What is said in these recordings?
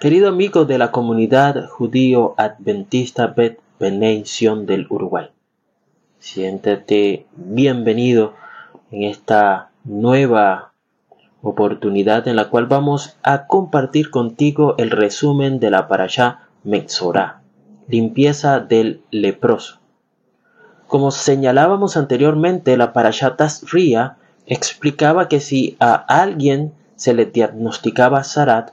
Querido amigo de la comunidad judío adventista Bet del Uruguay, siéntate bienvenido en esta nueva oportunidad en la cual vamos a compartir contigo el resumen de la parashá Mexorá, limpieza del leproso. Como señalábamos anteriormente, la parashá Tasría explicaba que si a alguien se le diagnosticaba Sarat,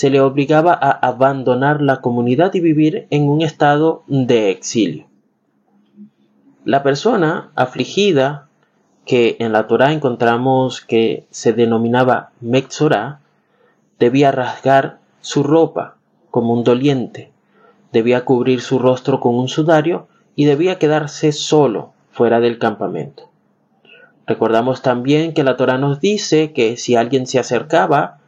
se le obligaba a abandonar la comunidad y vivir en un estado de exilio. La persona afligida, que en la Torah encontramos que se denominaba Mexorá, debía rasgar su ropa como un doliente, debía cubrir su rostro con un sudario y debía quedarse solo fuera del campamento. Recordamos también que la Torah nos dice que si alguien se acercaba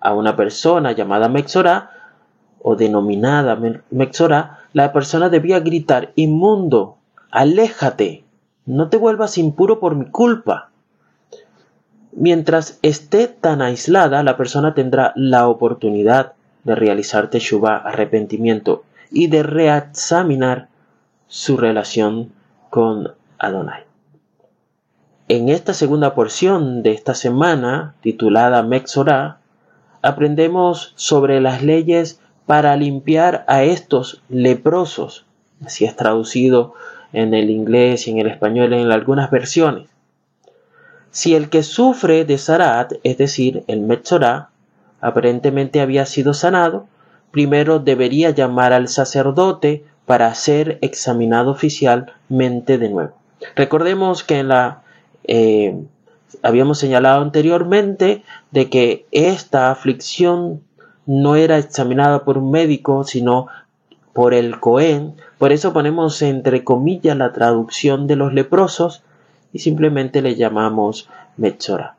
a una persona llamada Mexorá o denominada Mexorá, la persona debía gritar, inmundo, aléjate, no te vuelvas impuro por mi culpa. Mientras esté tan aislada, la persona tendrá la oportunidad de realizar teshuva, arrepentimiento y de reexaminar su relación con Adonai. En esta segunda porción de esta semana, titulada Mexorá, aprendemos sobre las leyes para limpiar a estos leprosos, así es traducido en el inglés y en el español en algunas versiones. Si el que sufre de Sarat, es decir, el Metzorá, aparentemente había sido sanado, primero debería llamar al sacerdote para ser examinado oficialmente de nuevo. Recordemos que en la eh, habíamos señalado anteriormente de que esta aflicción no era examinada por un médico, sino por el Cohen. Por eso ponemos entre comillas la traducción de los leprosos y simplemente le llamamos Metzora.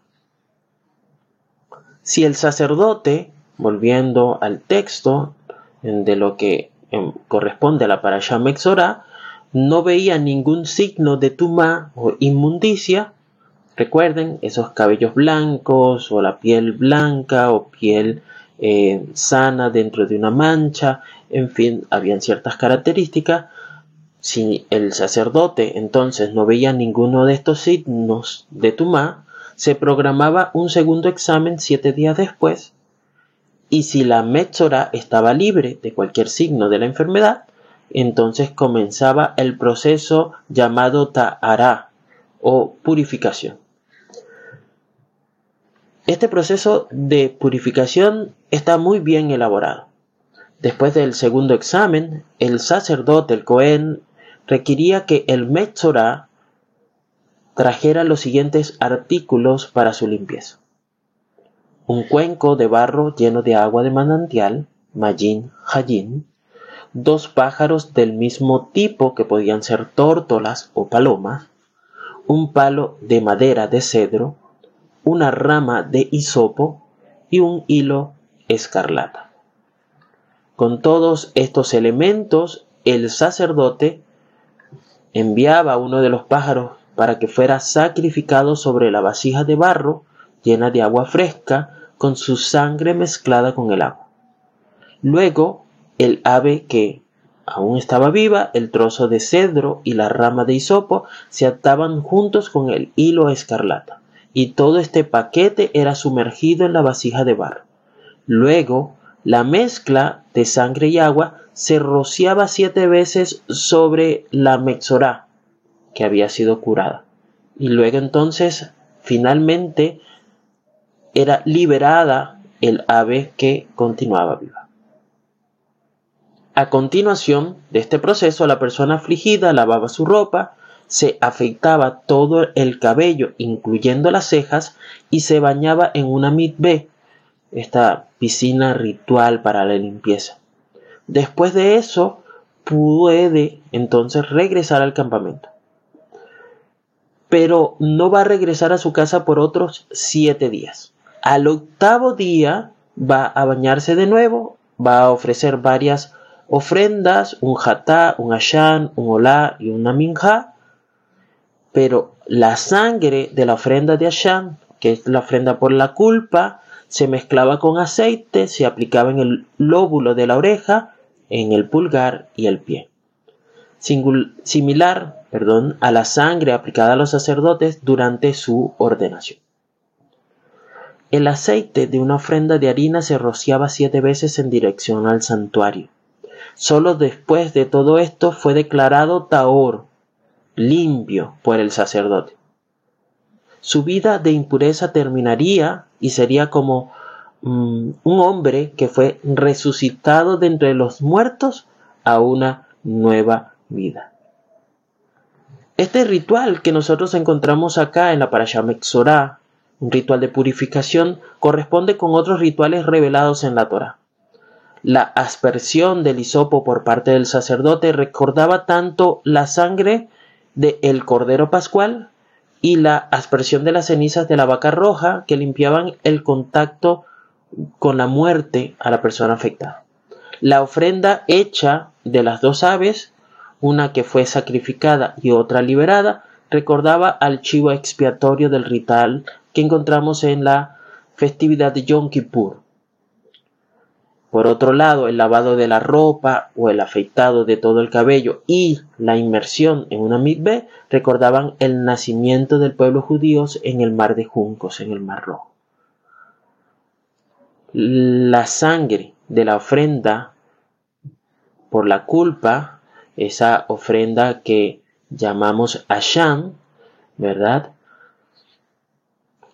Si el sacerdote, volviendo al texto de lo que em, corresponde a la parasha Metzora, no veía ningún signo de tuma o inmundicia, Recuerden esos cabellos blancos o la piel blanca o piel eh, sana dentro de una mancha, en fin, habían ciertas características. Si el sacerdote entonces no veía ninguno de estos signos de Tumá, se programaba un segundo examen siete días después y si la Metzora estaba libre de cualquier signo de la enfermedad, entonces comenzaba el proceso llamado Ta'ara o purificación. Este proceso de purificación está muy bien elaborado. Después del segundo examen, el sacerdote, el Cohen, requería que el Metzorah trajera los siguientes artículos para su limpieza. Un cuenco de barro lleno de agua de manantial, Majin Hayin, dos pájaros del mismo tipo que podían ser tórtolas o palomas, un palo de madera de cedro, una rama de hisopo y un hilo escarlata. Con todos estos elementos, el sacerdote enviaba uno de los pájaros para que fuera sacrificado sobre la vasija de barro llena de agua fresca con su sangre mezclada con el agua. Luego, el ave que aún estaba viva, el trozo de cedro y la rama de hisopo se ataban juntos con el hilo escarlata y todo este paquete era sumergido en la vasija de barro. Luego, la mezcla de sangre y agua se rociaba siete veces sobre la mexorá que había sido curada. Y luego entonces, finalmente, era liberada el ave que continuaba viva. A continuación de este proceso, la persona afligida lavaba su ropa, se afeitaba todo el cabello, incluyendo las cejas, y se bañaba en una mitbe, esta piscina ritual para la limpieza. Después de eso, puede entonces regresar al campamento. Pero no va a regresar a su casa por otros siete días. Al octavo día va a bañarse de nuevo, va a ofrecer varias ofrendas, un jatá, un ashan, un olá y una minja, pero la sangre de la ofrenda de Hashem, que es la ofrenda por la culpa, Se mezclaba con aceite, se aplicaba en el lóbulo de la oreja, en el pulgar y el pie. similar perdón, a la sangre aplicada a los sacerdotes durante su ordenación. El aceite de una ofrenda de harina se rociaba siete veces en dirección al santuario. Solo después de todo esto fue declarado Taor, limpio por el sacerdote. Su vida de impureza terminaría y sería como mm, un hombre que fue resucitado de entre los muertos a una nueva vida. Este ritual que nosotros encontramos acá en la Parashah Mexorá, un ritual de purificación, corresponde con otros rituales revelados en la Torah. La aspersión del hisopo por parte del sacerdote recordaba tanto la sangre del cordero pascual y la aspersión de las cenizas de la vaca roja que limpiaban el contacto con la muerte a la persona afectada. La ofrenda hecha de las dos aves una que fue sacrificada y otra liberada, recordaba al chivo expiatorio del ritual que encontramos en la festividad de Yom Kippur. Por otro lado, el lavado de la ropa o el afeitado de todo el cabello y la inmersión en una mitbe recordaban el nacimiento del pueblo judío en el mar de juncos, en el mar rojo. La sangre de la ofrenda por la culpa esa ofrenda que llamamos Asham, ¿verdad?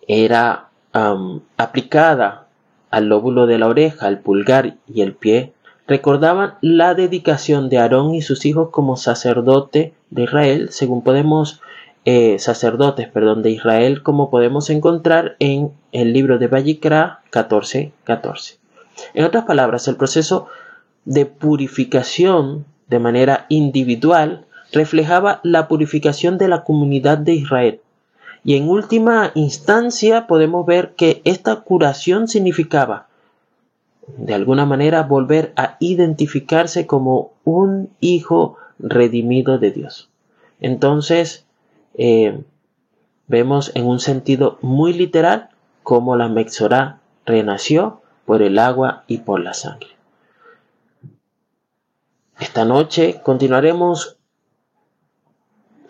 Era aplicada al lóbulo de la oreja, al pulgar y el pie, recordaban la dedicación de Aarón y sus hijos como sacerdote de Israel, según podemos eh, sacerdotes, perdón, de Israel, como podemos encontrar en el libro de Vallicra 14:14. 14. En otras palabras, el proceso de purificación de manera individual reflejaba la purificación de la comunidad de Israel. Y en última instancia podemos ver que esta curación significaba, de alguna manera, volver a identificarse como un hijo redimido de Dios. Entonces, eh, vemos en un sentido muy literal cómo la Mexorá renació por el agua y por la sangre. Esta noche continuaremos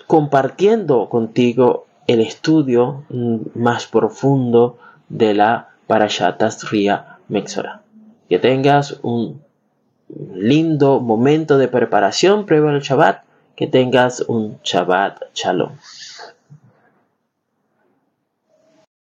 compartiendo contigo el estudio más profundo de la Parashatas Ria Mexora. Que tengas un lindo momento de preparación previo al Shabbat, que tengas un Shabbat Shalom.